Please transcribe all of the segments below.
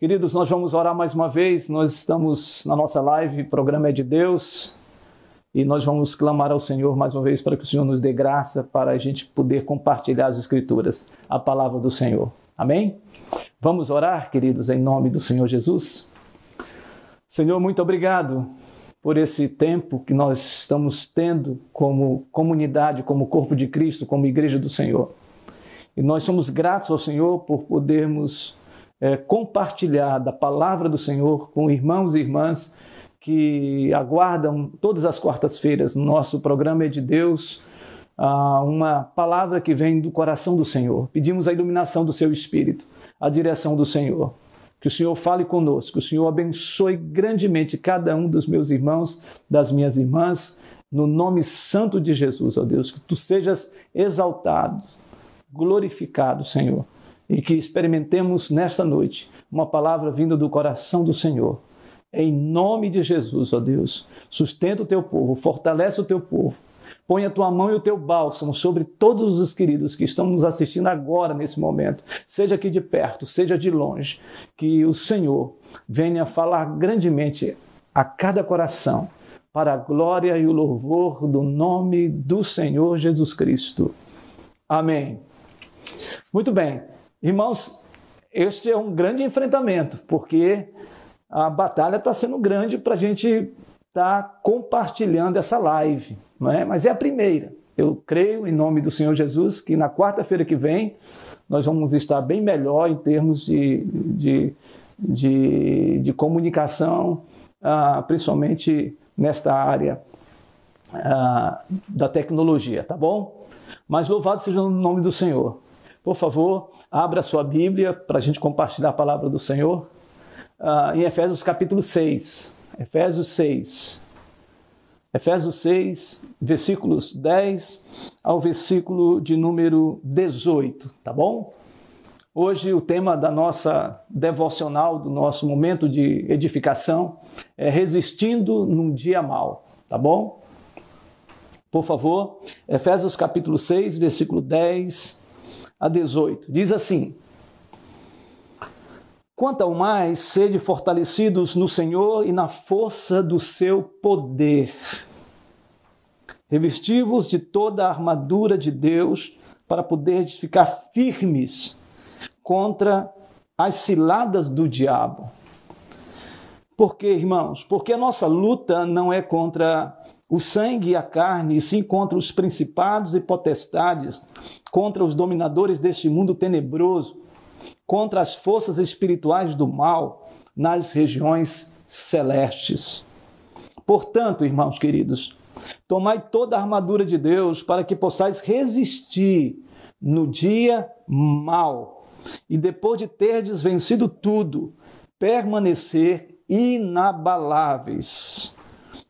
Queridos, nós vamos orar mais uma vez. Nós estamos na nossa live, o programa é de Deus, e nós vamos clamar ao Senhor mais uma vez para que o Senhor nos dê graça para a gente poder compartilhar as Escrituras, a palavra do Senhor. Amém? Vamos orar, queridos, em nome do Senhor Jesus? Senhor, muito obrigado por esse tempo que nós estamos tendo como comunidade, como corpo de Cristo, como igreja do Senhor. E nós somos gratos ao Senhor por podermos é, compartilhar da palavra do Senhor com irmãos e irmãs que aguardam todas as quartas-feiras no nosso programa é de Deus, ah, uma palavra que vem do coração do Senhor. Pedimos a iluminação do seu espírito, a direção do Senhor. Que o Senhor fale conosco, que o Senhor abençoe grandemente cada um dos meus irmãos, das minhas irmãs, no nome santo de Jesus, ó Deus, que tu sejas exaltado, glorificado, Senhor e que experimentemos nesta noite uma palavra vinda do coração do Senhor. Em nome de Jesus, ó Deus, sustenta o teu povo, fortalece o teu povo. Põe a tua mão e o teu bálsamo sobre todos os queridos que estão nos assistindo agora, nesse momento, seja aqui de perto, seja de longe, que o Senhor venha falar grandemente a cada coração, para a glória e o louvor do nome do Senhor Jesus Cristo. Amém. Muito bem. Irmãos, este é um grande enfrentamento, porque a batalha está sendo grande para a gente estar tá compartilhando essa live, não é? mas é a primeira. Eu creio, em nome do Senhor Jesus, que na quarta-feira que vem nós vamos estar bem melhor em termos de, de, de, de comunicação, ah, principalmente nesta área ah, da tecnologia, tá bom? Mas louvado seja o nome do Senhor. Por favor, abra sua Bíblia para a gente compartilhar a palavra do Senhor. Uh, em Efésios capítulo 6. Efésios 6. Efésios 6, versículos 10 ao versículo de número 18, tá bom? Hoje o tema da nossa devocional, do nosso momento de edificação, é resistindo num dia mal, tá bom? Por favor, Efésios capítulo 6, versículo 10 a 18. Diz assim: Quanto ao mais, sede fortalecidos no Senhor e na força do seu poder. Revestivos de toda a armadura de Deus para poder ficar firmes contra as ciladas do diabo. Por quê, irmãos? Porque a nossa luta não é contra o sangue e a carne, e sim contra os principados e potestades, contra os dominadores deste mundo tenebroso, contra as forças espirituais do mal nas regiões celestes. Portanto, irmãos queridos, tomai toda a armadura de Deus para que possais resistir no dia mal e depois de terdes vencido tudo, permanecer inabaláveis.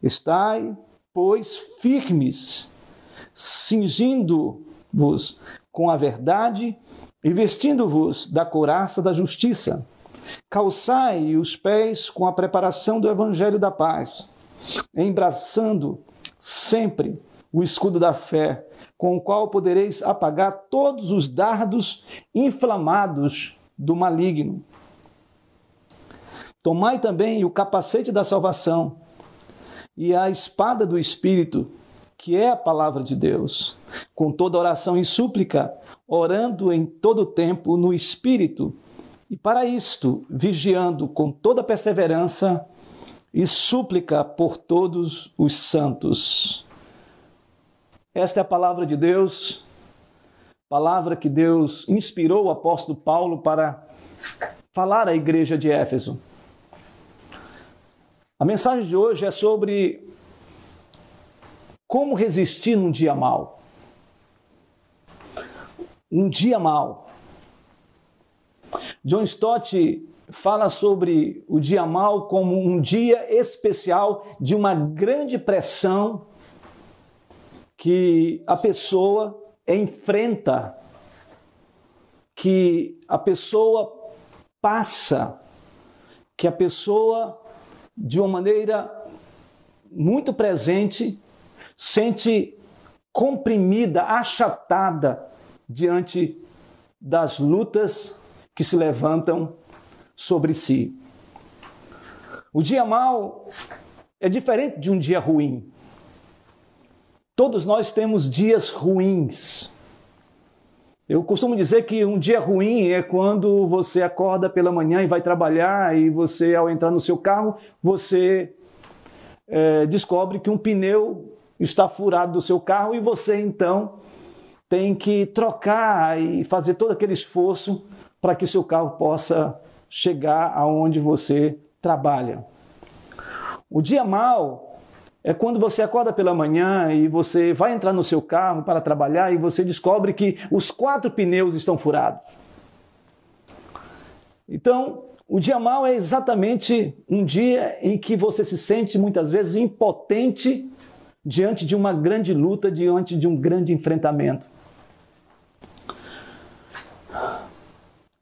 Estai pois, firmes, cingindo-vos com a verdade e vestindo-vos da couraça da justiça. Calçai os pés com a preparação do evangelho da paz, embraçando sempre o escudo da fé, com o qual podereis apagar todos os dardos inflamados do maligno. Tomai também o capacete da salvação e a espada do Espírito, que é a palavra de Deus, com toda oração e súplica, orando em todo tempo no Espírito, e para isto, vigiando com toda perseverança e súplica por todos os santos. Esta é a palavra de Deus, palavra que Deus inspirou o apóstolo Paulo para falar à igreja de Éfeso. A mensagem de hoje é sobre como resistir num dia mal. Um dia mal. John Stott fala sobre o dia mal como um dia especial de uma grande pressão que a pessoa enfrenta, que a pessoa passa, que a pessoa de uma maneira muito presente, sente comprimida, achatada diante das lutas que se levantam sobre si. O dia mau é diferente de um dia ruim. Todos nós temos dias ruins. Eu costumo dizer que um dia ruim é quando você acorda pela manhã e vai trabalhar e você, ao entrar no seu carro, você é, descobre que um pneu está furado do seu carro e você então tem que trocar e fazer todo aquele esforço para que o seu carro possa chegar aonde você trabalha. O dia mal é quando você acorda pela manhã e você vai entrar no seu carro para trabalhar e você descobre que os quatro pneus estão furados. Então, o dia mal é exatamente um dia em que você se sente muitas vezes impotente diante de uma grande luta, diante de um grande enfrentamento.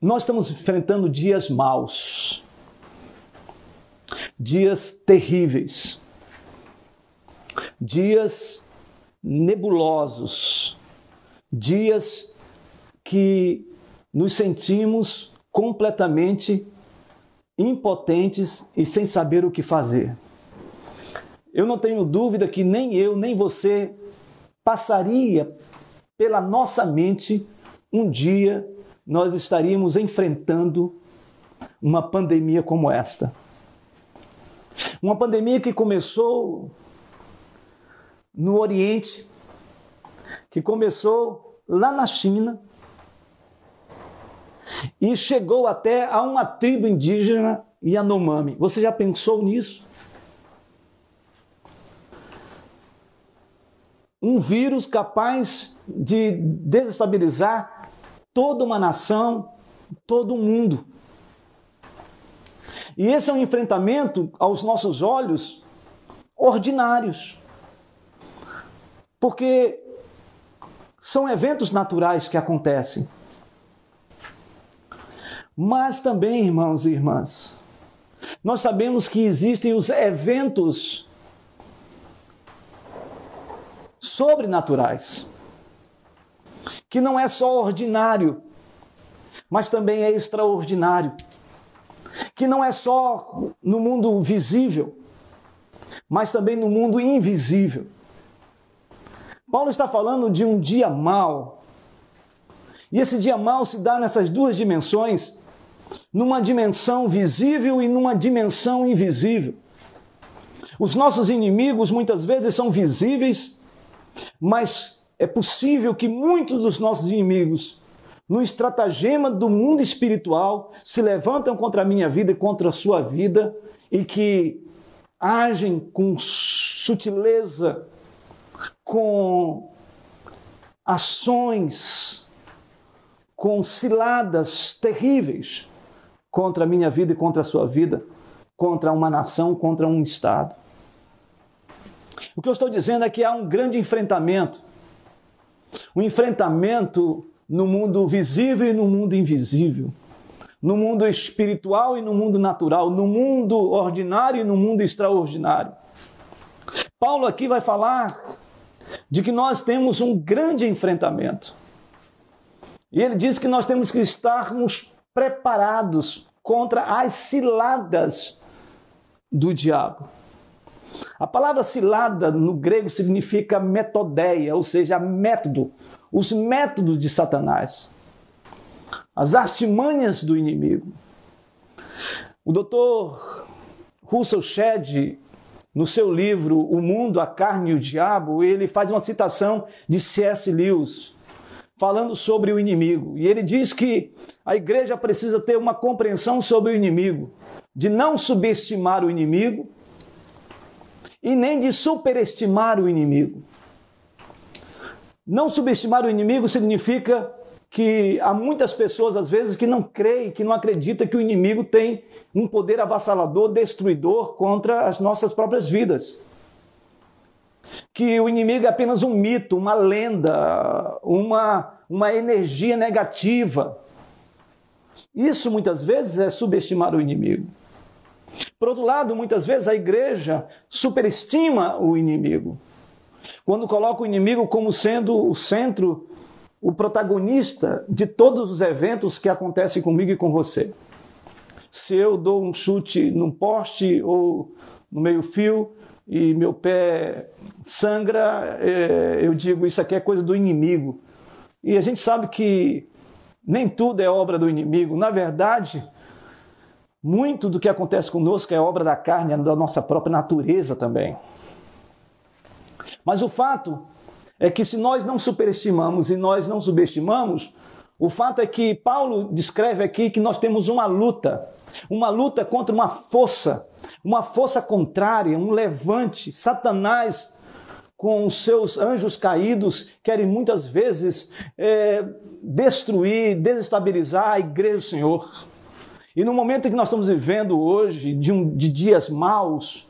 Nós estamos enfrentando dias maus, dias terríveis, dias nebulosos, dias que nos sentimos completamente impotentes e sem saber o que fazer. Eu não tenho dúvida que nem eu, nem você passaria pela nossa mente um dia nós estaríamos enfrentando uma pandemia como esta. Uma pandemia que começou no Oriente, que começou lá na China e chegou até a uma tribo indígena Yanomami. Você já pensou nisso? Um vírus capaz de desestabilizar toda uma nação, todo o mundo. E esse é um enfrentamento, aos nossos olhos, ordinários. Porque são eventos naturais que acontecem. Mas também, irmãos e irmãs, nós sabemos que existem os eventos sobrenaturais, que não é só ordinário, mas também é extraordinário que não é só no mundo visível, mas também no mundo invisível. Paulo está falando de um dia mau. E esse dia mau se dá nessas duas dimensões, numa dimensão visível e numa dimensão invisível. Os nossos inimigos muitas vezes são visíveis, mas é possível que muitos dos nossos inimigos no estratagema do mundo espiritual, se levantam contra a minha vida e contra a sua vida e que agem com sutileza, com ações, com ciladas terríveis contra a minha vida e contra a sua vida, contra uma nação, contra um Estado. O que eu estou dizendo é que há um grande enfrentamento, um enfrentamento no mundo visível e no mundo invisível, no mundo espiritual e no mundo natural, no mundo ordinário e no mundo extraordinário. Paulo aqui vai falar de que nós temos um grande enfrentamento. E ele diz que nós temos que estarmos preparados contra as ciladas do diabo. A palavra cilada no grego significa metodeia, ou seja, método, os métodos de Satanás, as artimanhas do inimigo. O doutor Russell Shedd, no seu livro O Mundo, a Carne e o Diabo, ele faz uma citação de C.S. Lewis, falando sobre o inimigo. E ele diz que a igreja precisa ter uma compreensão sobre o inimigo, de não subestimar o inimigo e nem de superestimar o inimigo. Não subestimar o inimigo significa que há muitas pessoas, às vezes, que não creem, que não acreditam que o inimigo tem um poder avassalador, destruidor contra as nossas próprias vidas. Que o inimigo é apenas um mito, uma lenda, uma, uma energia negativa. Isso muitas vezes é subestimar o inimigo. Por outro lado, muitas vezes a igreja superestima o inimigo. Quando coloca o inimigo como sendo o centro, o protagonista de todos os eventos que acontecem comigo e com você. Se eu dou um chute num poste ou no meio-fio e meu pé sangra, é, eu digo isso aqui é coisa do inimigo. E a gente sabe que nem tudo é obra do inimigo. Na verdade, muito do que acontece conosco é obra da carne, da nossa própria natureza também. Mas o fato é que se nós não superestimamos e nós não subestimamos, o fato é que Paulo descreve aqui que nós temos uma luta, uma luta contra uma força, uma força contrária, um levante. Satanás, com os seus anjos caídos, querem muitas vezes é, destruir, desestabilizar a igreja do Senhor. E no momento que nós estamos vivendo hoje, de, um, de dias maus,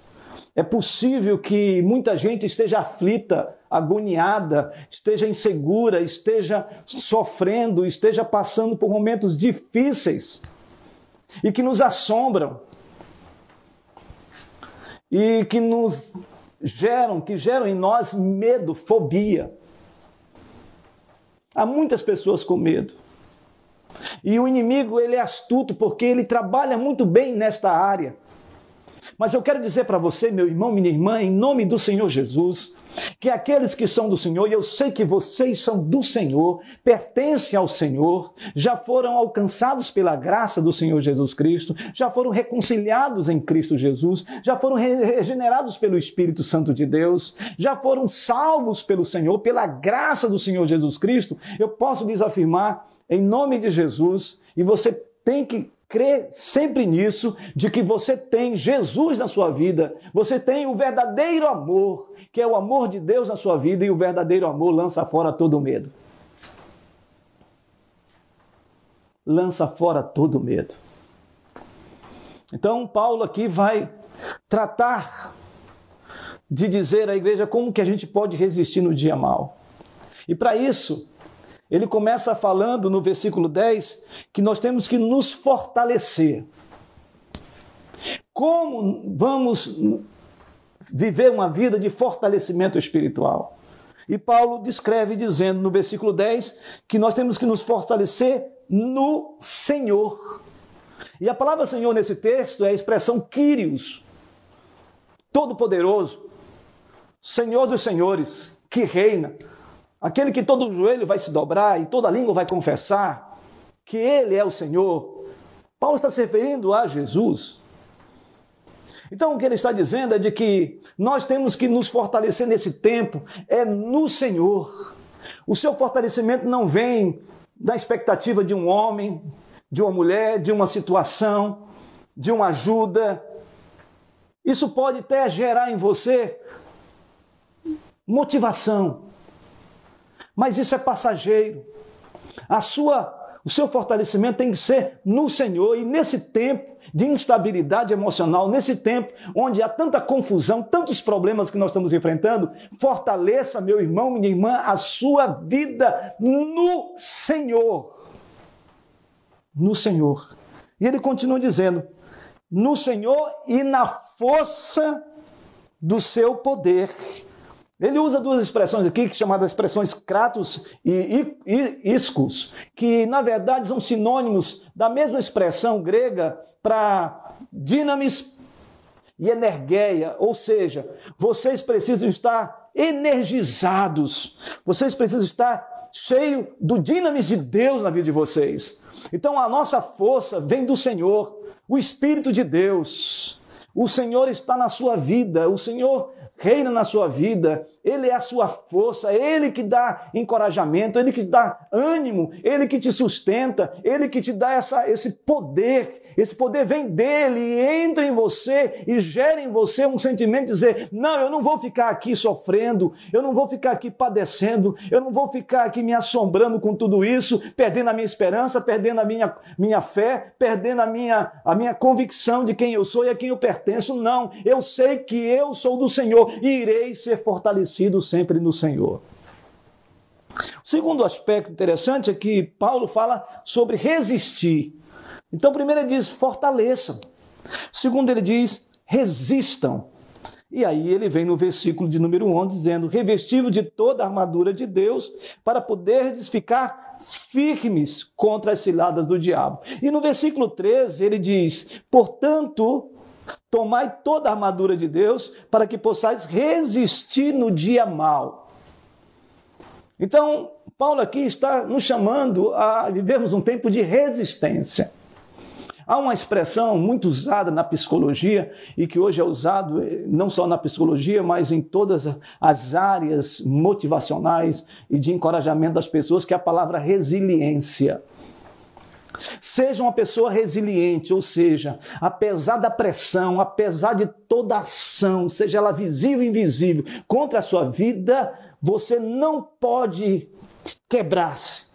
é possível que muita gente esteja aflita, agoniada, esteja insegura, esteja sofrendo, esteja passando por momentos difíceis e que nos assombram e que nos geram, que geram em nós medo, fobia. Há muitas pessoas com medo. E o inimigo, ele é astuto porque ele trabalha muito bem nesta área. Mas eu quero dizer para você, meu irmão, minha irmã, em nome do Senhor Jesus, que aqueles que são do Senhor, e eu sei que vocês são do Senhor, pertencem ao Senhor, já foram alcançados pela graça do Senhor Jesus Cristo, já foram reconciliados em Cristo Jesus, já foram regenerados pelo Espírito Santo de Deus, já foram salvos pelo Senhor, pela graça do Senhor Jesus Cristo, eu posso lhes afirmar, em nome de Jesus, e você tem que crê sempre nisso, de que você tem Jesus na sua vida, você tem o verdadeiro amor, que é o amor de Deus na sua vida, e o verdadeiro amor lança fora todo medo. Lança fora todo medo. Então, Paulo aqui vai tratar de dizer à igreja como que a gente pode resistir no dia mal. E para isso, ele começa falando no versículo 10 que nós temos que nos fortalecer. Como vamos viver uma vida de fortalecimento espiritual? E Paulo descreve dizendo no versículo 10 que nós temos que nos fortalecer no Senhor. E a palavra Senhor nesse texto é a expressão Kyrios, todo-poderoso, Senhor dos senhores, que reina. Aquele que todo joelho vai se dobrar e toda língua vai confessar que Ele é o Senhor. Paulo está se referindo a Jesus. Então, o que ele está dizendo é de que nós temos que nos fortalecer nesse tempo, é no Senhor. O seu fortalecimento não vem da expectativa de um homem, de uma mulher, de uma situação, de uma ajuda. Isso pode até gerar em você motivação, mas isso é passageiro. A sua o seu fortalecimento tem que ser no Senhor e nesse tempo de instabilidade emocional, nesse tempo onde há tanta confusão, tantos problemas que nós estamos enfrentando, fortaleça, meu irmão, minha irmã, a sua vida no Senhor. No Senhor. E ele continua dizendo: no Senhor e na força do seu poder. Ele usa duas expressões aqui, chamadas expressões kratos e iscos, que na verdade são sinônimos da mesma expressão grega para dinamis e energeia, ou seja, vocês precisam estar energizados, vocês precisam estar cheio do dinamis de Deus na vida de vocês. Então a nossa força vem do Senhor, o Espírito de Deus. O Senhor está na sua vida, o Senhor reina na sua vida, Ele é a sua força, Ele que dá encorajamento, Ele que dá ânimo, Ele que te sustenta, Ele que te dá essa, esse poder. Esse poder vem dele e entra em você e gera em você um sentimento de dizer: não, eu não vou ficar aqui sofrendo, eu não vou ficar aqui padecendo, eu não vou ficar aqui me assombrando com tudo isso, perdendo a minha esperança, perdendo a minha, minha fé, perdendo a minha, a minha convicção de quem eu sou e a quem eu pertenço. Não, eu sei que eu sou do Senhor e irei ser fortalecido sempre no Senhor. O segundo aspecto interessante é que Paulo fala sobre resistir. Então, primeiro ele diz fortaleçam. Segundo ele diz resistam. E aí ele vem no versículo de número 11 dizendo: revestivo de toda a armadura de Deus, para poderes ficar firmes contra as ciladas do diabo. E no versículo 13 ele diz: portanto, tomai toda a armadura de Deus, para que possais resistir no dia mal. Então, Paulo aqui está nos chamando a vivermos um tempo de resistência. Há uma expressão muito usada na psicologia e que hoje é usado eh, não só na psicologia, mas em todas as áreas motivacionais e de encorajamento das pessoas, que é a palavra resiliência. Seja uma pessoa resiliente, ou seja, apesar da pressão, apesar de toda ação, seja ela visível ou invisível, contra a sua vida, você não pode quebrar-se.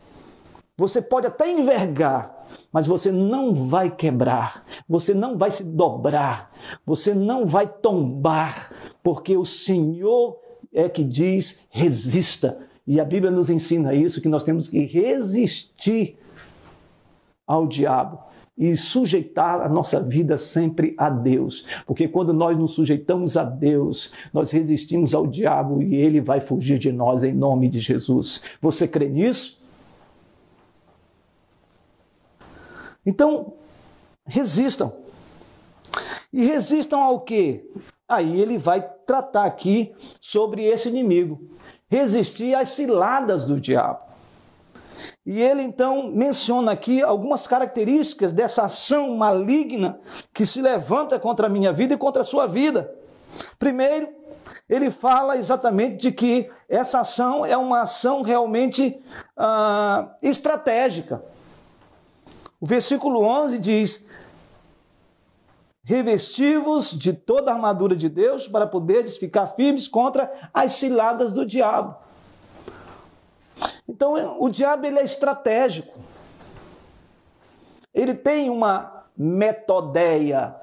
Você pode até envergar, mas você não vai quebrar, você não vai se dobrar, você não vai tombar, porque o Senhor é que diz: resista. E a Bíblia nos ensina isso, que nós temos que resistir ao diabo e sujeitar a nossa vida sempre a Deus. Porque quando nós nos sujeitamos a Deus, nós resistimos ao diabo e ele vai fugir de nós em nome de Jesus. Você crê nisso? Então, resistam. E resistam ao quê? Aí ele vai tratar aqui sobre esse inimigo. Resistir às ciladas do diabo. E ele então menciona aqui algumas características dessa ação maligna que se levanta contra a minha vida e contra a sua vida. Primeiro, ele fala exatamente de que essa ação é uma ação realmente ah, estratégica. O versículo 11 diz: Revestivos de toda a armadura de Deus para poderes ficar firmes contra as ciladas do diabo. Então, o diabo ele é estratégico. Ele tem uma metodeia,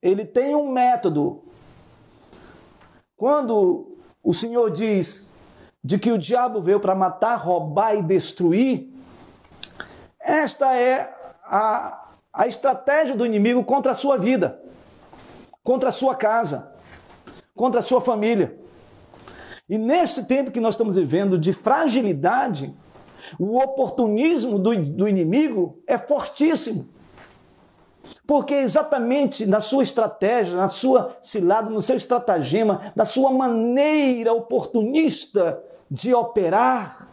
ele tem um método. Quando o Senhor diz de que o diabo veio para matar, roubar e destruir, esta é a, a estratégia do inimigo contra a sua vida, contra a sua casa, contra a sua família. E nesse tempo que nós estamos vivendo de fragilidade, o oportunismo do, do inimigo é fortíssimo. Porque exatamente na sua estratégia, na sua cilada, no seu estratagema, na sua maneira oportunista de operar,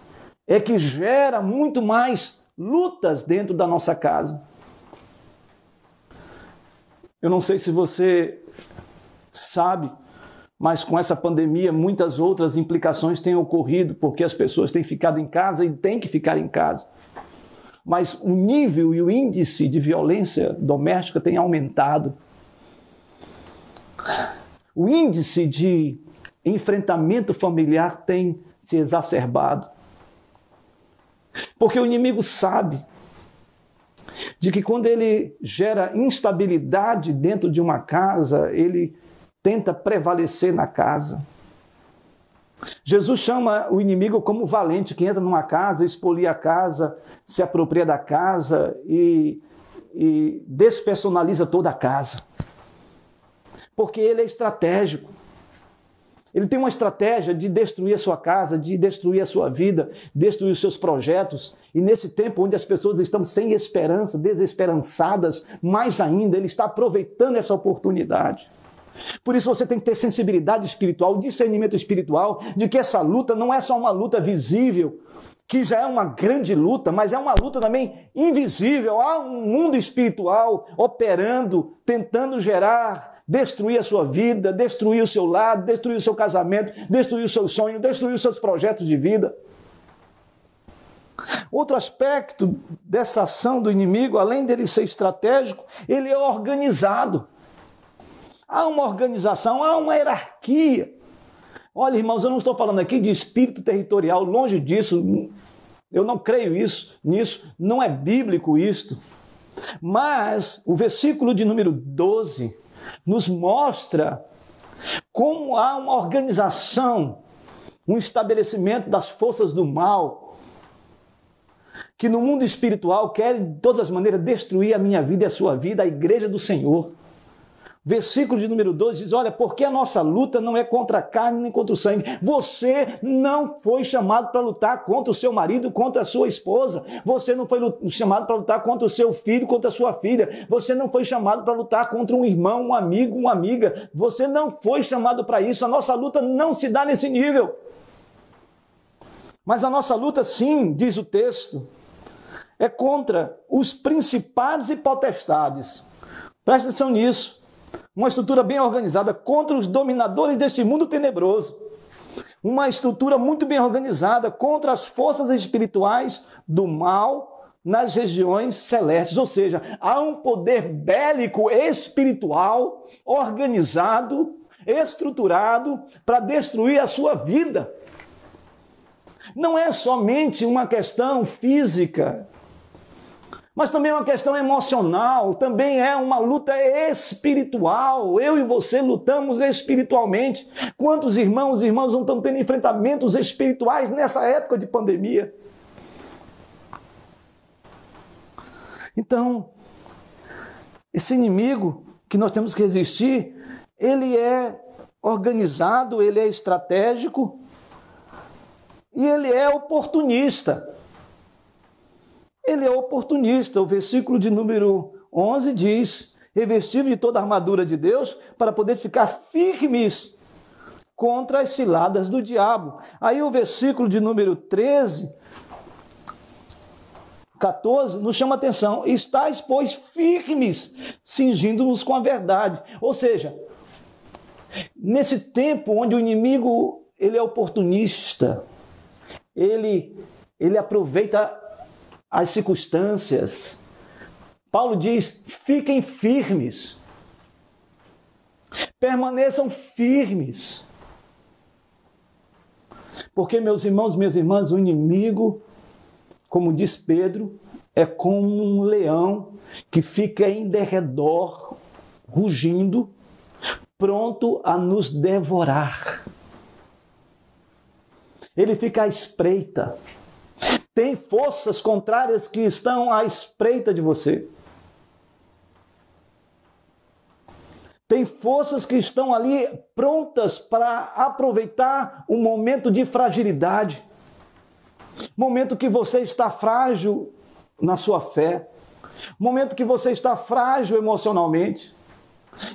é que gera muito mais lutas dentro da nossa casa. Eu não sei se você sabe, mas com essa pandemia muitas outras implicações têm ocorrido, porque as pessoas têm ficado em casa e têm que ficar em casa. Mas o nível e o índice de violência doméstica tem aumentado. O índice de enfrentamento familiar tem se exacerbado. Porque o inimigo sabe de que quando ele gera instabilidade dentro de uma casa, ele tenta prevalecer na casa. Jesus chama o inimigo como valente, que entra numa casa, expolia a casa, se apropria da casa e, e despersonaliza toda a casa. Porque ele é estratégico. Ele tem uma estratégia de destruir a sua casa, de destruir a sua vida, destruir os seus projetos. E nesse tempo onde as pessoas estão sem esperança, desesperançadas, mais ainda, ele está aproveitando essa oportunidade. Por isso você tem que ter sensibilidade espiritual, discernimento espiritual, de que essa luta não é só uma luta visível, que já é uma grande luta, mas é uma luta também invisível. Há um mundo espiritual operando, tentando gerar destruir a sua vida, destruir o seu lado, destruir o seu casamento, destruir o seu sonho, destruir os seus projetos de vida. Outro aspecto dessa ação do inimigo, além dele ser estratégico, ele é organizado. Há uma organização, há uma hierarquia. Olha, irmãos, eu não estou falando aqui de espírito territorial, longe disso. Eu não creio isso, nisso, não é bíblico isto. Mas o versículo de número 12 nos mostra como há uma organização, um estabelecimento das forças do mal, que no mundo espiritual querem de todas as maneiras destruir a minha vida e a sua vida, a igreja do Senhor. Versículo de número 12 diz: Olha, porque a nossa luta não é contra a carne nem contra o sangue. Você não foi chamado para lutar contra o seu marido, contra a sua esposa. Você não foi chamado para lutar contra o seu filho, contra a sua filha. Você não foi chamado para lutar contra um irmão, um amigo, uma amiga. Você não foi chamado para isso. A nossa luta não se dá nesse nível. Mas a nossa luta, sim, diz o texto, é contra os principados e potestades. Presta atenção nisso uma estrutura bem organizada contra os dominadores deste mundo tenebroso. Uma estrutura muito bem organizada contra as forças espirituais do mal nas regiões celestes. Ou seja, há um poder bélico espiritual organizado, estruturado para destruir a sua vida. Não é somente uma questão física, mas também é uma questão emocional, também é uma luta espiritual. Eu e você lutamos espiritualmente. Quantos irmãos e irmãs não estão tendo enfrentamentos espirituais nessa época de pandemia? Então, esse inimigo que nós temos que resistir, ele é organizado, ele é estratégico e ele é oportunista ele é oportunista. O versículo de número 11 diz: revestido de toda a armadura de Deus para poder ficar firmes contra as ciladas do diabo. Aí o versículo de número 13 14 nos chama atenção. Estais, pois, firmes, cingindo-nos com a verdade. Ou seja, nesse tempo onde o inimigo ele é oportunista, ele, ele aproveita as circunstâncias. Paulo diz: fiquem firmes, permaneçam firmes. Porque, meus irmãos, minhas irmãs, o inimigo, como diz Pedro, é como um leão que fica em derredor, rugindo, pronto a nos devorar. Ele fica à espreita tem forças contrárias que estão à espreita de você. Tem forças que estão ali prontas para aproveitar um momento de fragilidade. Momento que você está frágil na sua fé. Momento que você está frágil emocionalmente.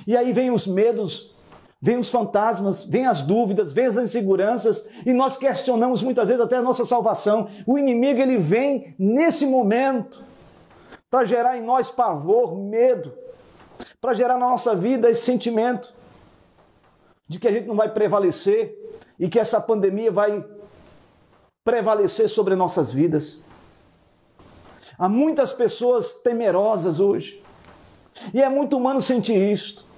E aí vem os medos vem os fantasmas, vem as dúvidas, vem as inseguranças e nós questionamos muitas vezes até a nossa salvação. O inimigo ele vem nesse momento para gerar em nós pavor, medo, para gerar na nossa vida esse sentimento de que a gente não vai prevalecer e que essa pandemia vai prevalecer sobre nossas vidas. Há muitas pessoas temerosas hoje. E é muito humano sentir isto.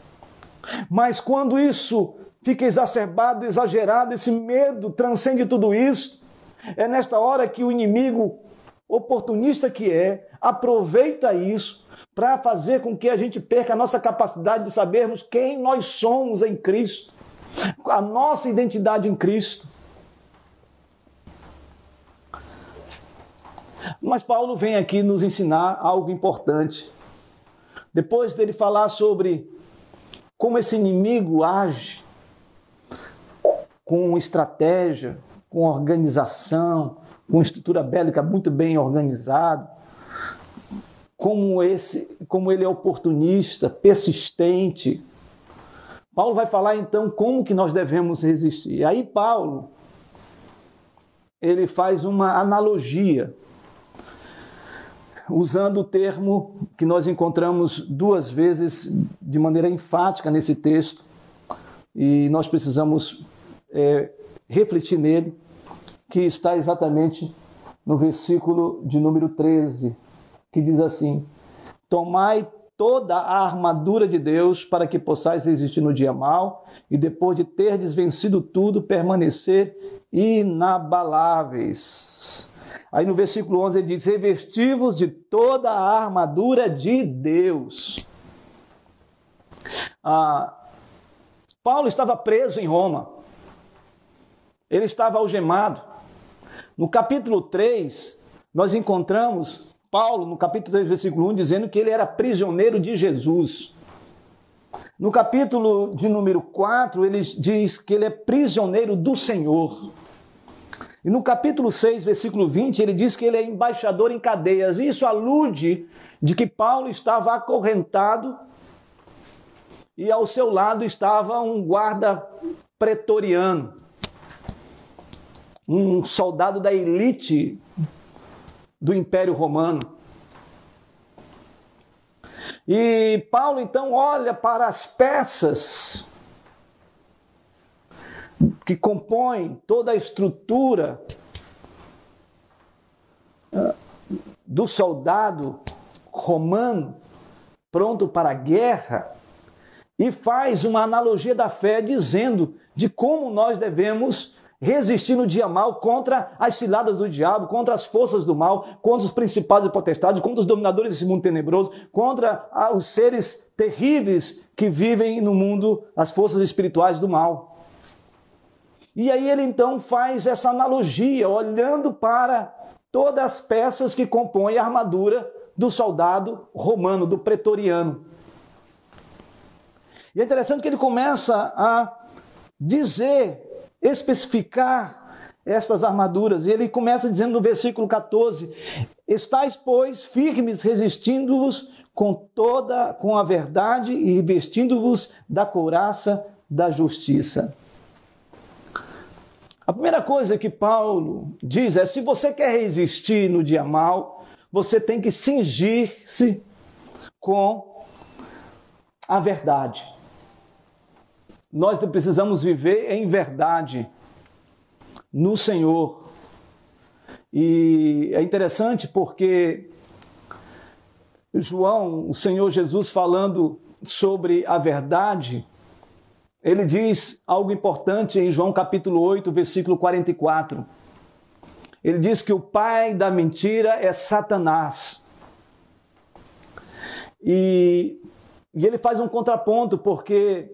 Mas quando isso fica exacerbado, exagerado, esse medo transcende tudo isso, é nesta hora que o inimigo oportunista que é, aproveita isso para fazer com que a gente perca a nossa capacidade de sabermos quem nós somos em Cristo, a nossa identidade em Cristo. Mas Paulo vem aqui nos ensinar algo importante. Depois dele falar sobre como esse inimigo age com estratégia, com organização, com estrutura bélica muito bem organizada, como esse, como ele é oportunista, persistente. Paulo vai falar então como que nós devemos resistir. Aí Paulo ele faz uma analogia usando o termo que nós encontramos duas vezes de maneira enfática nesse texto, e nós precisamos é, refletir nele, que está exatamente no versículo de número 13, que diz assim: Tomai toda a armadura de Deus para que possais resistir no dia mal e depois de ter vencido tudo, permanecer inabaláveis. Aí no versículo 11 ele diz: revestivos de toda a armadura de Deus. Ah, Paulo estava preso em Roma. Ele estava algemado. No capítulo 3, nós encontramos Paulo, no capítulo 3, versículo 1, dizendo que ele era prisioneiro de Jesus. No capítulo de número 4, ele diz que ele é prisioneiro do Senhor. E no capítulo 6, versículo 20, ele diz que ele é embaixador em cadeias. Isso alude de que Paulo estava acorrentado e ao seu lado estava um guarda pretoriano, um soldado da elite do Império Romano. E Paulo então olha para as peças que compõem toda a estrutura ah, do soldado romano pronto para a guerra e faz uma analogia da fé dizendo de como nós devemos resistir no dia mal contra as ciladas do diabo, contra as forças do mal, contra os principais e potestades, contra os dominadores desse mundo tenebroso, contra os seres terríveis que vivem no mundo, as forças espirituais do mal. E aí ele então faz essa analogia, olhando para todas as peças que compõem a armadura do soldado romano, do pretoriano. E é interessante que ele começa a dizer especificar estas armaduras. E ele começa dizendo no versículo 14: Estais, pois, firmes, resistindo-vos com toda com a verdade e vestindo-vos da couraça da justiça. A primeira coisa que Paulo diz é: se você quer resistir no dia mal, você tem que cingir-se com a verdade. Nós precisamos viver em verdade no Senhor. E é interessante porque João, o Senhor Jesus, falando sobre a verdade, ele diz algo importante em João capítulo 8, versículo 44. Ele diz que o pai da mentira é Satanás. E, e ele faz um contraponto, porque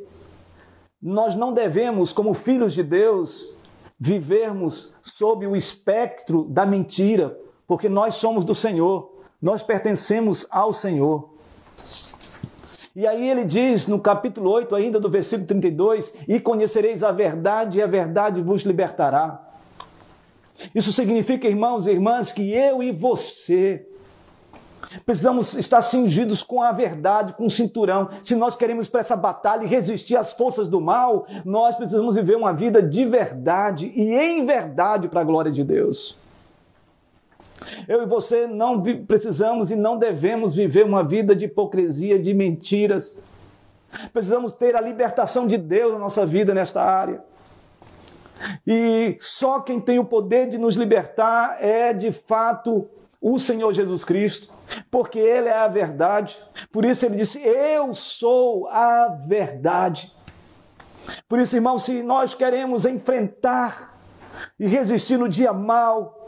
nós não devemos, como filhos de Deus, vivermos sob o espectro da mentira, porque nós somos do Senhor, nós pertencemos ao Senhor. E aí ele diz no capítulo 8, ainda do versículo 32: E conhecereis a verdade, e a verdade vos libertará. Isso significa, irmãos e irmãs, que eu e você Precisamos estar cingidos com a verdade, com o cinturão. Se nós queremos para essa batalha e resistir às forças do mal, nós precisamos viver uma vida de verdade e em verdade para a glória de Deus. Eu e você não precisamos e não devemos viver uma vida de hipocrisia, de mentiras. Precisamos ter a libertação de Deus na nossa vida nesta área. E só quem tem o poder de nos libertar é de fato o Senhor Jesus Cristo porque Ele é a verdade. Por isso ele disse: Eu sou a verdade. Por isso, irmão, se nós queremos enfrentar e resistir no dia mal,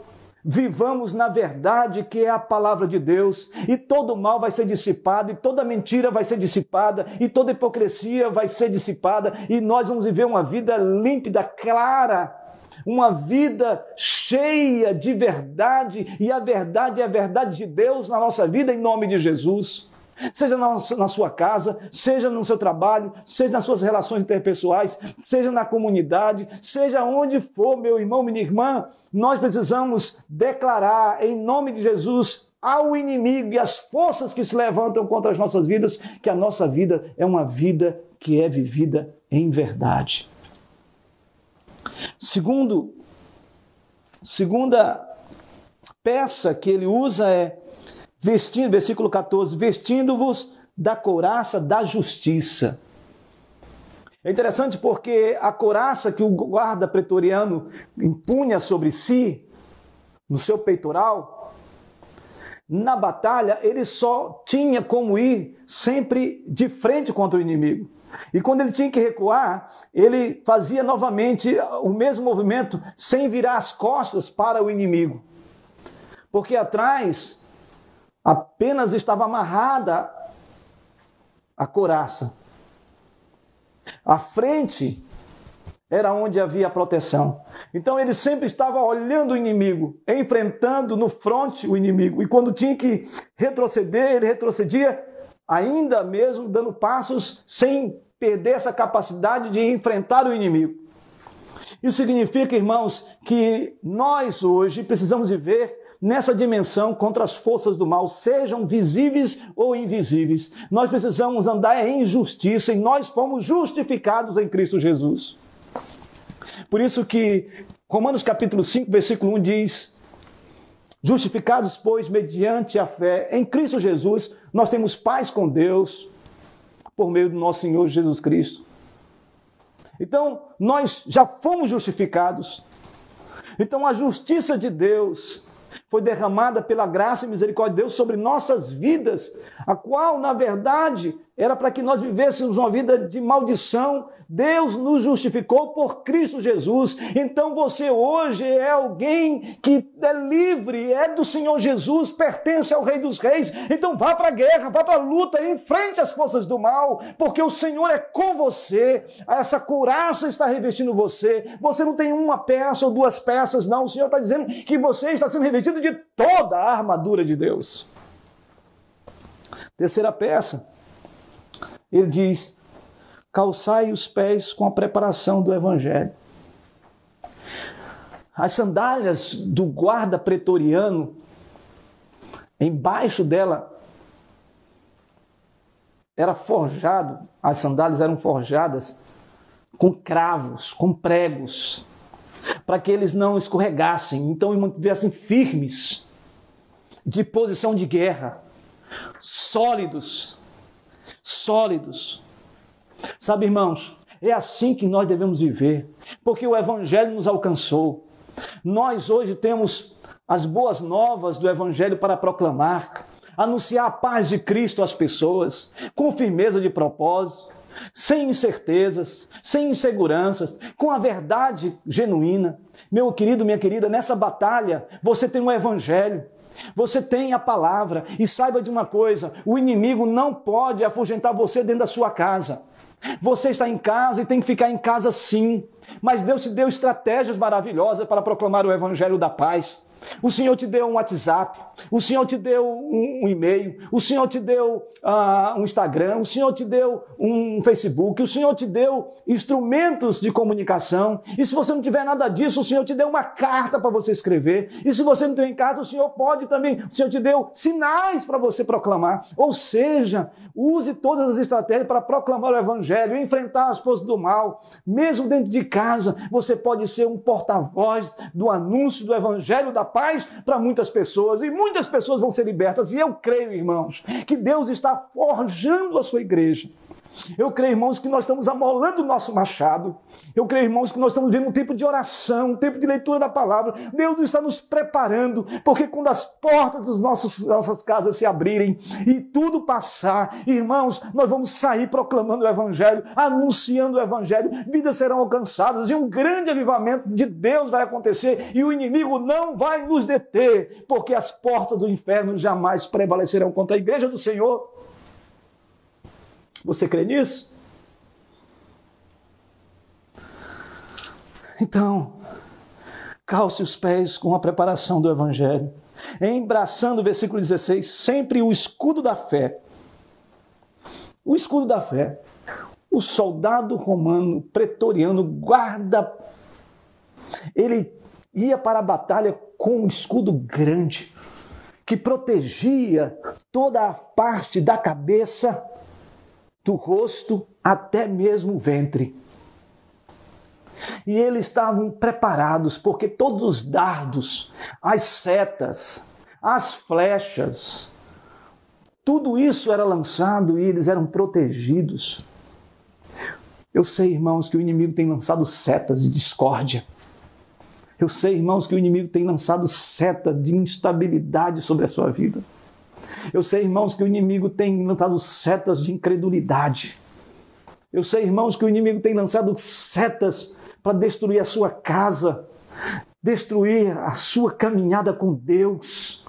vivamos na verdade que é a palavra de Deus, e todo mal vai ser dissipado, e toda mentira vai ser dissipada, e toda hipocrisia vai ser dissipada, e nós vamos viver uma vida límpida, clara, uma vida cheia de verdade, e a verdade é a verdade de Deus na nossa vida, em nome de Jesus. Seja na, sua casa, seja no seu trabalho, seja nas suas relações interpessoais, seja na comunidade, seja onde for, meu irmão, minha irmã, nós precisamos declarar em nome de Jesus ao inimigo e às forças que se levantam contra as nossas vidas que a nossa vida é uma vida que é vivida em verdade. Segundo, segunda peça que ele usa é vestindo, versículo 14, vestindo-vos da couraça da justiça. É interessante porque a couraça que o guarda pretoriano impunha sobre si, no seu peitoral, na batalha ele só tinha como ir sempre de frente contra o inimigo. E quando ele tinha que recuar, ele fazia novamente o mesmo movimento sem virar as costas para o inimigo. Porque atrás apenas estava amarrada a coraça. À frente era onde havia a proteção. Então ele sempre estava olhando o inimigo, enfrentando no fronte o inimigo. E quando tinha que retroceder, ele retrocedia ainda mesmo dando passos sem perder essa capacidade de enfrentar o inimigo. Isso significa, irmãos, que nós hoje precisamos viver nessa dimensão contra as forças do mal, sejam visíveis ou invisíveis. Nós precisamos andar em justiça e nós fomos justificados em Cristo Jesus. Por isso que Romanos capítulo 5, versículo 1 diz: Justificados, pois, mediante a fé em Cristo Jesus, nós temos paz com Deus por meio do nosso Senhor Jesus Cristo. Então, nós já fomos justificados. Então, a justiça de Deus foi derramada pela graça e misericórdia de Deus sobre nossas vidas, a qual, na verdade, era para que nós vivêssemos uma vida de maldição. Deus nos justificou por Cristo Jesus. Então você hoje é alguém que é livre, é do Senhor Jesus, pertence ao Rei dos Reis. Então vá para a guerra, vá para a luta, enfrente as forças do mal, porque o Senhor é com você. Essa couraça está revestindo você. Você não tem uma peça ou duas peças, não. O Senhor está dizendo que você está sendo revestido de toda a armadura de Deus. Terceira peça ele diz: calçai os pés com a preparação do evangelho. As sandálias do guarda pretoriano, embaixo dela era forjado, as sandálias eram forjadas com cravos, com pregos, para que eles não escorregassem, então mantivessem firmes, de posição de guerra, sólidos sólidos. Sabe, irmãos, é assim que nós devemos viver, porque o Evangelho nos alcançou. Nós hoje temos as boas novas do Evangelho para proclamar, anunciar a paz de Cristo às pessoas, com firmeza de propósito, sem incertezas, sem inseguranças, com a verdade genuína. Meu querido, minha querida, nessa batalha você tem o Evangelho. Você tem a palavra e saiba de uma coisa: o inimigo não pode afugentar você dentro da sua casa. Você está em casa e tem que ficar em casa sim, mas Deus te deu estratégias maravilhosas para proclamar o evangelho da paz. O Senhor te deu um WhatsApp, o Senhor te deu um, um e-mail, o Senhor te deu uh, um Instagram, o Senhor te deu um Facebook, o Senhor te deu instrumentos de comunicação. E se você não tiver nada disso, o Senhor te deu uma carta para você escrever. E se você não tem carta, o Senhor pode também, o Senhor te deu sinais para você proclamar. Ou seja, use todas as estratégias para proclamar o Evangelho, enfrentar as forças do mal. Mesmo dentro de casa, você pode ser um porta-voz do anúncio do Evangelho da paz para muitas pessoas e muitas pessoas vão ser libertas. E eu creio, irmãos, que Deus está forjando a sua igreja. Eu creio, irmãos, que nós estamos amolando o nosso machado. Eu creio, irmãos, que nós estamos vivendo um tempo de oração, um tempo de leitura da palavra. Deus está nos preparando, porque quando as portas das nossas casas se abrirem e tudo passar, irmãos, nós vamos sair proclamando o Evangelho, anunciando o Evangelho, vidas serão alcançadas e um grande avivamento de Deus vai acontecer e o inimigo não vai nos deter, porque as portas do inferno jamais prevalecerão contra a igreja do Senhor. Você crê nisso? Então, calce os pés com a preparação do Evangelho, embraçando o versículo 16, sempre o escudo da fé. O escudo da fé. O soldado romano pretoriano guarda. Ele ia para a batalha com um escudo grande que protegia toda a parte da cabeça do rosto até mesmo o ventre. E eles estavam preparados, porque todos os dardos, as setas, as flechas, tudo isso era lançado e eles eram protegidos. Eu sei, irmãos, que o inimigo tem lançado setas de discórdia. Eu sei, irmãos, que o inimigo tem lançado seta de instabilidade sobre a sua vida. Eu sei, irmãos, que o inimigo tem lançado setas de incredulidade. Eu sei, irmãos, que o inimigo tem lançado setas para destruir a sua casa, destruir a sua caminhada com Deus.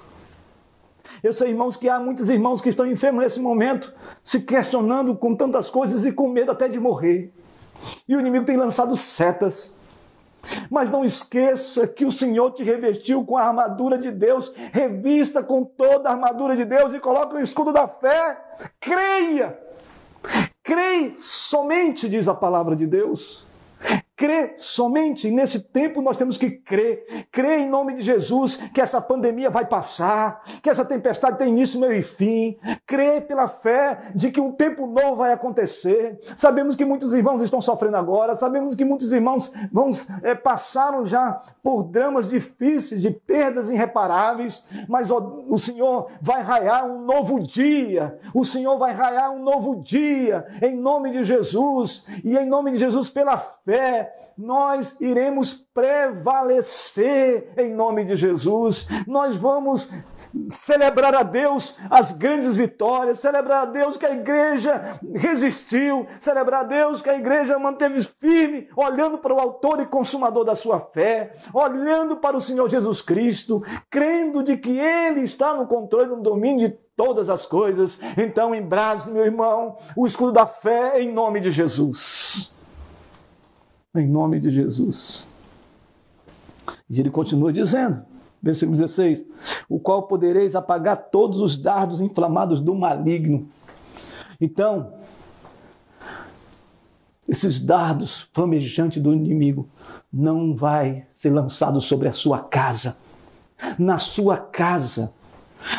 Eu sei, irmãos, que há muitos irmãos que estão enfermos nesse momento, se questionando com tantas coisas e com medo até de morrer. E o inimigo tem lançado setas mas não esqueça que o Senhor te revestiu com a armadura de Deus, revista com toda a armadura de Deus e coloque o escudo da fé. Creia! Crei somente, diz a palavra de Deus. Crê somente. Nesse tempo nós temos que crer. Crer em nome de Jesus que essa pandemia vai passar, que essa tempestade tem início, meio e fim. Crer pela fé de que um tempo novo vai acontecer. Sabemos que muitos irmãos estão sofrendo agora, sabemos que muitos irmãos vão, é, passaram já por dramas difíceis, de perdas irreparáveis, mas ó, o Senhor vai raiar um novo dia. O Senhor vai raiar um novo dia em nome de Jesus e em nome de Jesus pela fé nós iremos prevalecer em nome de Jesus. Nós vamos celebrar a Deus as grandes vitórias, celebrar a Deus que a igreja resistiu, celebrar a Deus que a igreja manteve firme, olhando para o autor e consumador da sua fé, olhando para o Senhor Jesus Cristo, crendo de que Ele está no controle, no domínio de todas as coisas. Então, embrase, meu irmão, o escudo da fé em nome de Jesus em nome de Jesus. E ele continua dizendo, versículo 16: O qual podereis apagar todos os dardos inflamados do maligno. Então, esses dardos flamejantes do inimigo não vai ser lançado sobre a sua casa. Na sua casa,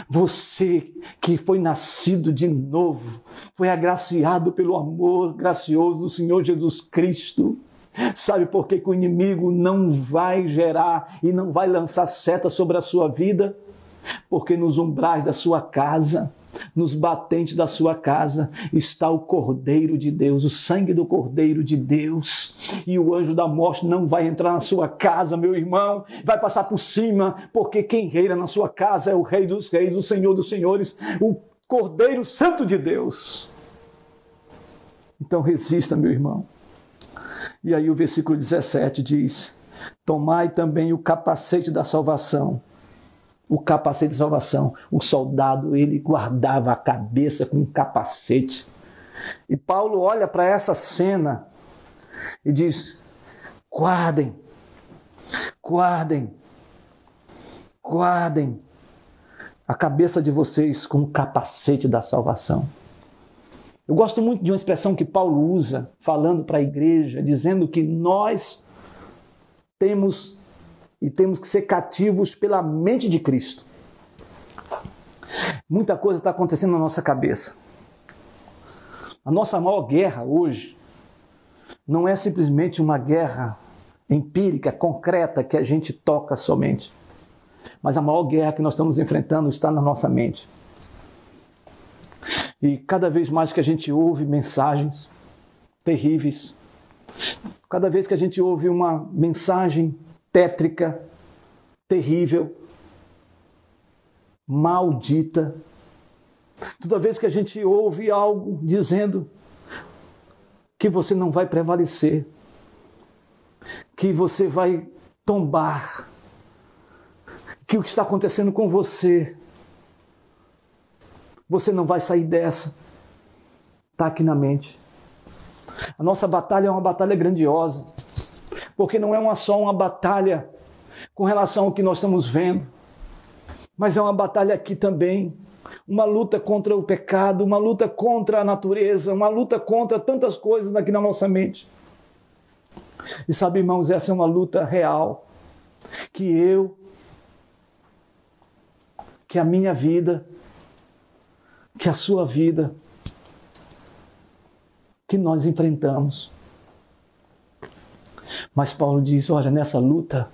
você que foi nascido de novo, foi agraciado pelo amor gracioso do Senhor Jesus Cristo Sabe por que, que o inimigo não vai gerar e não vai lançar seta sobre a sua vida? Porque nos umbrais da sua casa, nos batentes da sua casa, está o Cordeiro de Deus, o sangue do Cordeiro de Deus. E o anjo da morte não vai entrar na sua casa, meu irmão, vai passar por cima, porque quem reina na sua casa é o Rei dos Reis, o Senhor dos Senhores, o Cordeiro Santo de Deus. Então resista, meu irmão. E aí o versículo 17 diz: Tomai também o capacete da salvação. O capacete da salvação. O soldado, ele guardava a cabeça com um capacete. E Paulo olha para essa cena e diz: guardem, guardem, guardem a cabeça de vocês com o capacete da salvação. Eu gosto muito de uma expressão que Paulo usa, falando para a igreja, dizendo que nós temos e temos que ser cativos pela mente de Cristo. Muita coisa está acontecendo na nossa cabeça. A nossa maior guerra hoje não é simplesmente uma guerra empírica, concreta, que a gente toca somente. Mas a maior guerra que nós estamos enfrentando está na nossa mente. E cada vez mais que a gente ouve mensagens terríveis, cada vez que a gente ouve uma mensagem tétrica, terrível, maldita, toda vez que a gente ouve algo dizendo que você não vai prevalecer, que você vai tombar, que o que está acontecendo com você você não vai sair dessa. Está aqui na mente. A nossa batalha é uma batalha grandiosa, porque não é uma só uma batalha com relação ao que nós estamos vendo, mas é uma batalha aqui também, uma luta contra o pecado, uma luta contra a natureza, uma luta contra tantas coisas aqui na nossa mente. E sabe, irmãos, essa é uma luta real que eu, que a minha vida, que a sua vida, que nós enfrentamos. Mas Paulo diz: olha, nessa luta,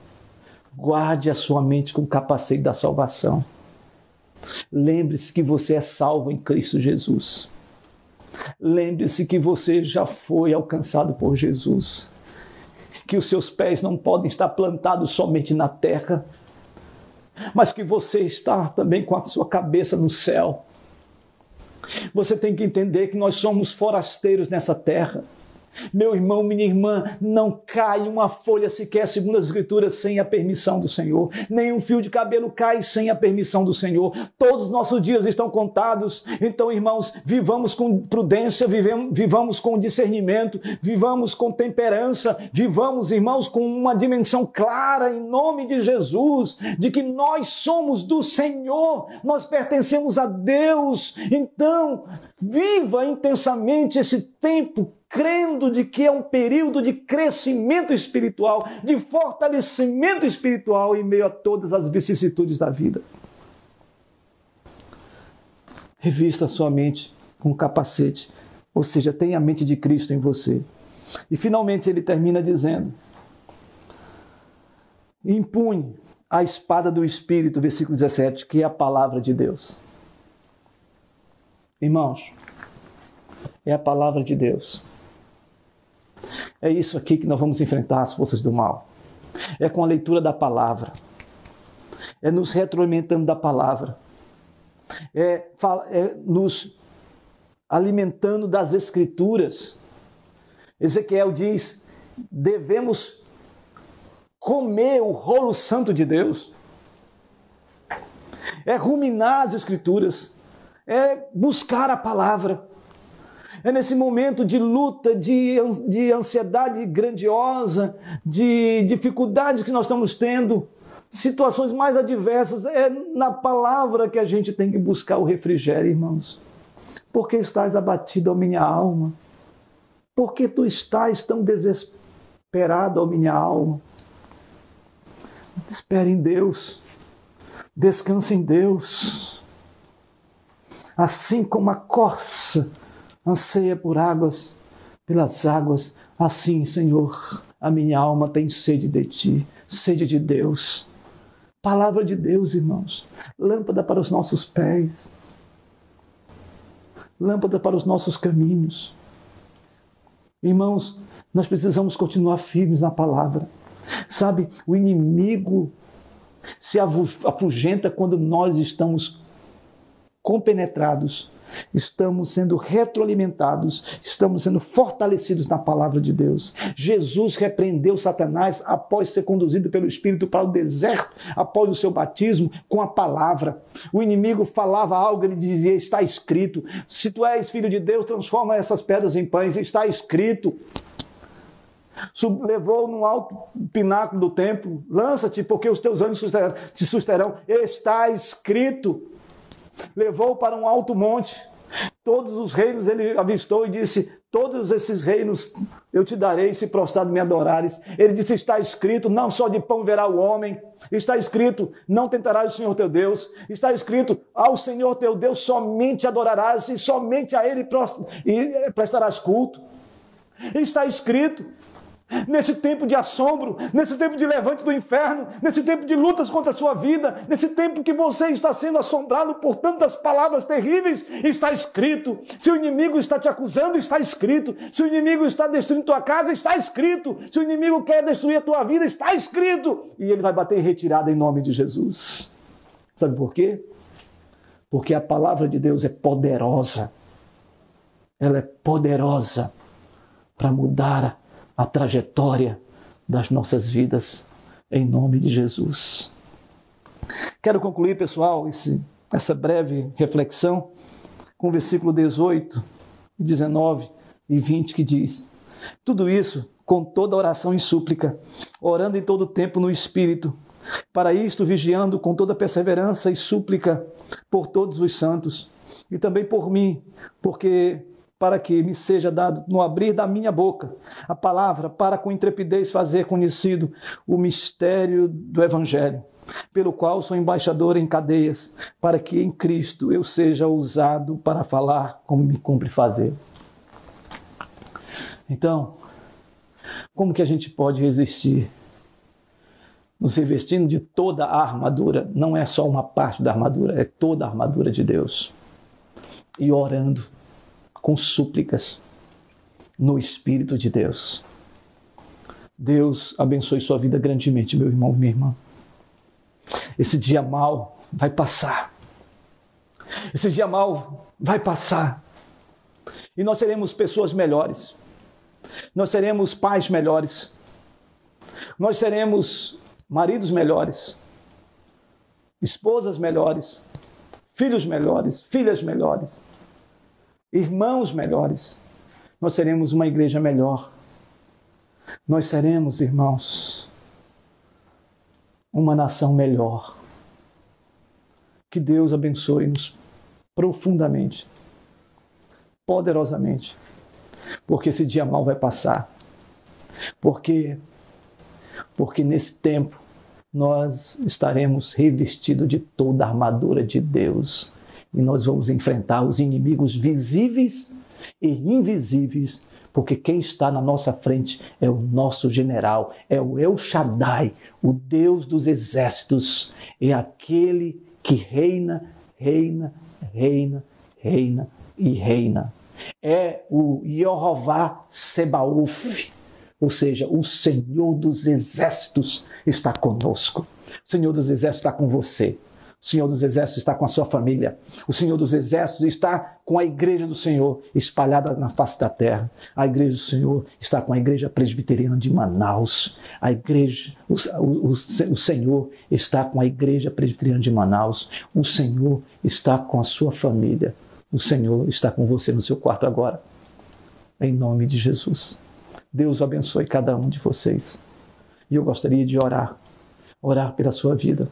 guarde a sua mente com o capacete da salvação. Lembre-se que você é salvo em Cristo Jesus. Lembre-se que você já foi alcançado por Jesus. Que os seus pés não podem estar plantados somente na terra, mas que você está também com a sua cabeça no céu. Você tem que entender que nós somos forasteiros nessa terra. Meu irmão, minha irmã, não cai uma folha sequer, segundo as Escrituras, sem a permissão do Senhor. Nenhum fio de cabelo cai sem a permissão do Senhor. Todos os nossos dias estão contados. Então, irmãos, vivamos com prudência, vivemos, vivamos com discernimento, vivamos com temperança, vivamos, irmãos, com uma dimensão clara, em nome de Jesus, de que nós somos do Senhor, nós pertencemos a Deus. Então, viva intensamente esse tempo crendo de que é um período de crescimento espiritual, de fortalecimento espiritual em meio a todas as vicissitudes da vida. Revista sua mente com capacete, ou seja, tenha a mente de Cristo em você. E finalmente ele termina dizendo: impunhe a espada do Espírito, versículo 17, que é a palavra de Deus. Irmãos, é a palavra de Deus. É isso aqui que nós vamos enfrentar as forças do mal. É com a leitura da palavra. É nos retroalimentando da palavra. É, é nos alimentando das Escrituras. Ezequiel diz: devemos comer o rolo santo de Deus. É ruminar as Escrituras. É buscar a palavra. É nesse momento de luta, de, de ansiedade grandiosa, de dificuldades que nós estamos tendo, situações mais adversas, é na palavra que a gente tem que buscar o refrigério, irmãos. Porque estás abatido, ó minha alma? Porque tu estás tão desesperado, ó minha alma? Espere em Deus, descanse em Deus. Assim como a corça anseia por águas, pelas águas, assim, Senhor, a minha alma tem sede de ti, sede de Deus. Palavra de Deus, irmãos, lâmpada para os nossos pés, lâmpada para os nossos caminhos. Irmãos, nós precisamos continuar firmes na palavra. Sabe, o inimigo se afugenta quando nós estamos compenetrados estamos sendo retroalimentados, estamos sendo fortalecidos na palavra de Deus. Jesus repreendeu Satanás após ser conduzido pelo Espírito para o deserto, após o seu batismo, com a palavra. O inimigo falava algo, ele dizia: Está escrito. Se tu és filho de Deus, transforma essas pedras em pães. Está escrito levou no alto pináculo do templo, lança-te, porque os teus anos te susterão. Está escrito levou para um alto monte. Todos os reinos ele avistou e disse: Todos esses reinos eu te darei se prostrado me adorares. Ele disse: Está escrito: Não só de pão verá o homem. Está escrito: Não tentarás o Senhor teu Deus. Está escrito: Ao Senhor teu Deus somente adorarás e somente a Ele prestarás culto. Está escrito: nesse tempo de assombro, nesse tempo de levante do inferno, nesse tempo de lutas contra a sua vida, nesse tempo que você está sendo assombrado por tantas palavras terríveis, está escrito. Se o inimigo está te acusando, está escrito. Se o inimigo está destruindo tua casa, está escrito. Se o inimigo quer destruir a tua vida, está escrito. E ele vai bater em retirada em nome de Jesus. Sabe por quê? Porque a palavra de Deus é poderosa. Ela é poderosa para mudar a trajetória das nossas vidas, em nome de Jesus. Quero concluir, pessoal, esse, essa breve reflexão com o versículo 18, 19 e 20 que diz: Tudo isso com toda oração e súplica, orando em todo tempo no Espírito, para isto vigiando com toda perseverança e súplica por todos os santos, e também por mim, porque para que me seja dado no abrir da minha boca a palavra para com intrepidez fazer conhecido o mistério do evangelho, pelo qual sou embaixador em cadeias, para que em Cristo eu seja usado para falar como me cumpre fazer. Então, como que a gente pode resistir? Nos revestindo de toda a armadura, não é só uma parte da armadura, é toda a armadura de Deus. E orando com súplicas no Espírito de Deus. Deus abençoe sua vida grandemente, meu irmão, minha irmã. Esse dia mal vai passar. Esse dia mal vai passar. E nós seremos pessoas melhores. Nós seremos pais melhores. Nós seremos maridos melhores. Esposas melhores. Filhos melhores. Filhas melhores irmãos melhores, nós seremos uma igreja melhor. Nós seremos, irmãos, uma nação melhor. Que Deus abençoe-nos profundamente, poderosamente. porque esse dia mal vai passar. Porque porque nesse tempo nós estaremos revestidos de toda a armadura de Deus e nós vamos enfrentar os inimigos visíveis e invisíveis, porque quem está na nossa frente é o nosso general, é o El Shaddai, o Deus dos exércitos, é aquele que reina, reina, reina, reina e reina. É o Jeová Sebaoth, ou seja, o Senhor dos exércitos está conosco. O Senhor dos exércitos está com você. O Senhor dos Exércitos está com a sua família. O Senhor dos Exércitos está com a igreja do Senhor espalhada na face da terra. A igreja do Senhor está com a igreja presbiteriana de Manaus. A igreja, o, o, o Senhor está com a igreja presbiteriana de Manaus. O Senhor está com a sua família. O Senhor está com você no seu quarto agora. Em nome de Jesus. Deus abençoe cada um de vocês. E eu gostaria de orar, orar pela sua vida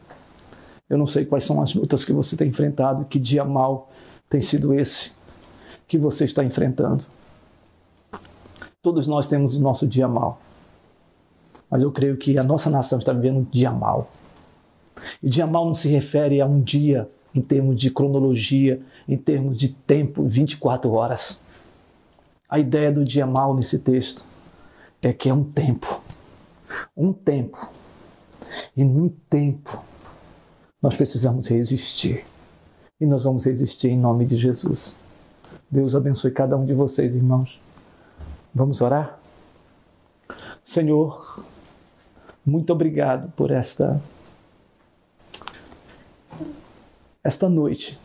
eu não sei quais são as lutas que você tem enfrentado, que dia mal tem sido esse que você está enfrentando. Todos nós temos o nosso dia mal. Mas eu creio que a nossa nação está vivendo um dia mal. E dia mal não se refere a um dia em termos de cronologia, em termos de tempo, 24 horas. A ideia do dia mal nesse texto é que é um tempo. Um tempo. E num tempo nós precisamos resistir. E nós vamos resistir em nome de Jesus. Deus abençoe cada um de vocês, irmãos. Vamos orar? Senhor, muito obrigado por esta esta noite.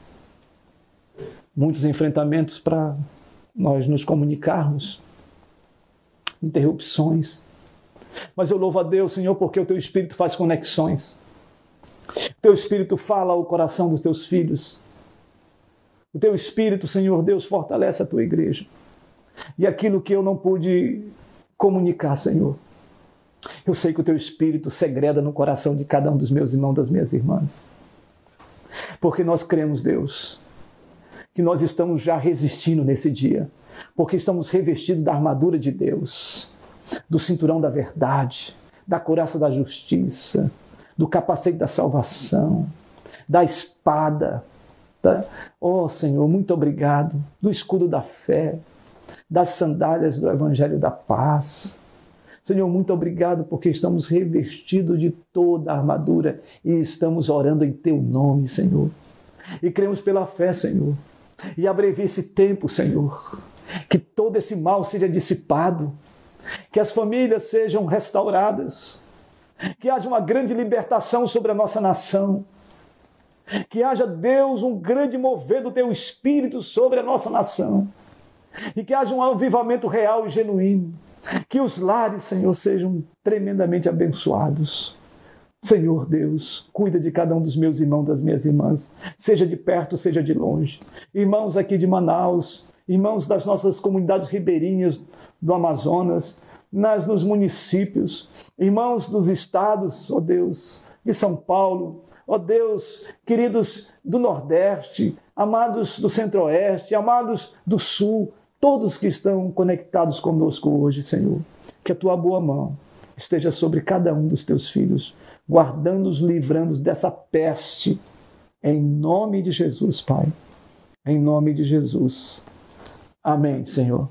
Muitos enfrentamentos para nós nos comunicarmos, interrupções. Mas eu louvo a Deus, Senhor, porque o teu espírito faz conexões. Teu Espírito fala ao coração dos teus filhos. O teu Espírito, Senhor Deus, fortalece a tua igreja. E aquilo que eu não pude comunicar, Senhor, eu sei que o teu Espírito segreda no coração de cada um dos meus irmãos, das minhas irmãs. Porque nós cremos, Deus, que nós estamos já resistindo nesse dia, porque estamos revestidos da armadura de Deus, do cinturão da verdade, da couraça da justiça, do capacete da salvação, da espada. Da... Oh Senhor, muito obrigado. Do escudo da fé, das sandálias do evangelho da paz. Senhor, muito obrigado porque estamos revestidos de toda a armadura e estamos orando em Teu nome, Senhor. E cremos pela fé, Senhor. E abrevie esse tempo, Senhor. Que todo esse mal seja dissipado. Que as famílias sejam restauradas que haja uma grande libertação sobre a nossa nação, que haja, Deus, um grande mover do teu espírito sobre a nossa nação, e que haja um avivamento real e genuíno, que os lares, Senhor, sejam tremendamente abençoados. Senhor Deus, cuida de cada um dos meus irmãos, das minhas irmãs, seja de perto, seja de longe. Irmãos aqui de Manaus, irmãos das nossas comunidades ribeirinhas do Amazonas, nas, nos municípios, irmãos dos estados, ó Deus, de São Paulo, ó Deus, queridos do Nordeste, amados do Centro-Oeste, amados do Sul, todos que estão conectados conosco hoje, Senhor. Que a tua boa mão esteja sobre cada um dos teus filhos, guardando-os, livrando-os dessa peste. Em nome de Jesus, Pai. Em nome de Jesus. Amém, Senhor.